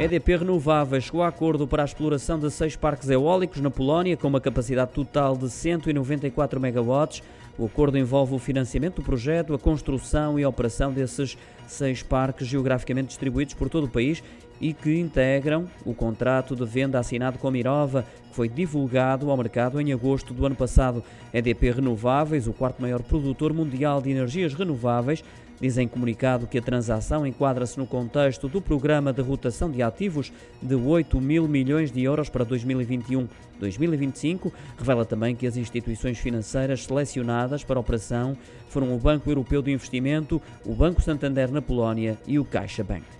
EDP Renováveis chegou a acordo para a exploração de seis parques eólicos na Polónia, com uma capacidade total de 194 megawatts. O acordo envolve o financiamento do projeto, a construção e a operação desses seis parques geograficamente distribuídos por todo o país e que integram o contrato de venda assinado com a Mirova, que foi divulgado ao mercado em agosto do ano passado. EDP Renováveis, o quarto maior produtor mundial de energias renováveis, Diz em comunicado que a transação enquadra-se no contexto do programa de rotação de ativos de 8 mil milhões de euros para 2021-2025. Revela também que as instituições financeiras selecionadas para a operação foram o Banco Europeu de Investimento, o Banco Santander na Polónia e o CaixaBank.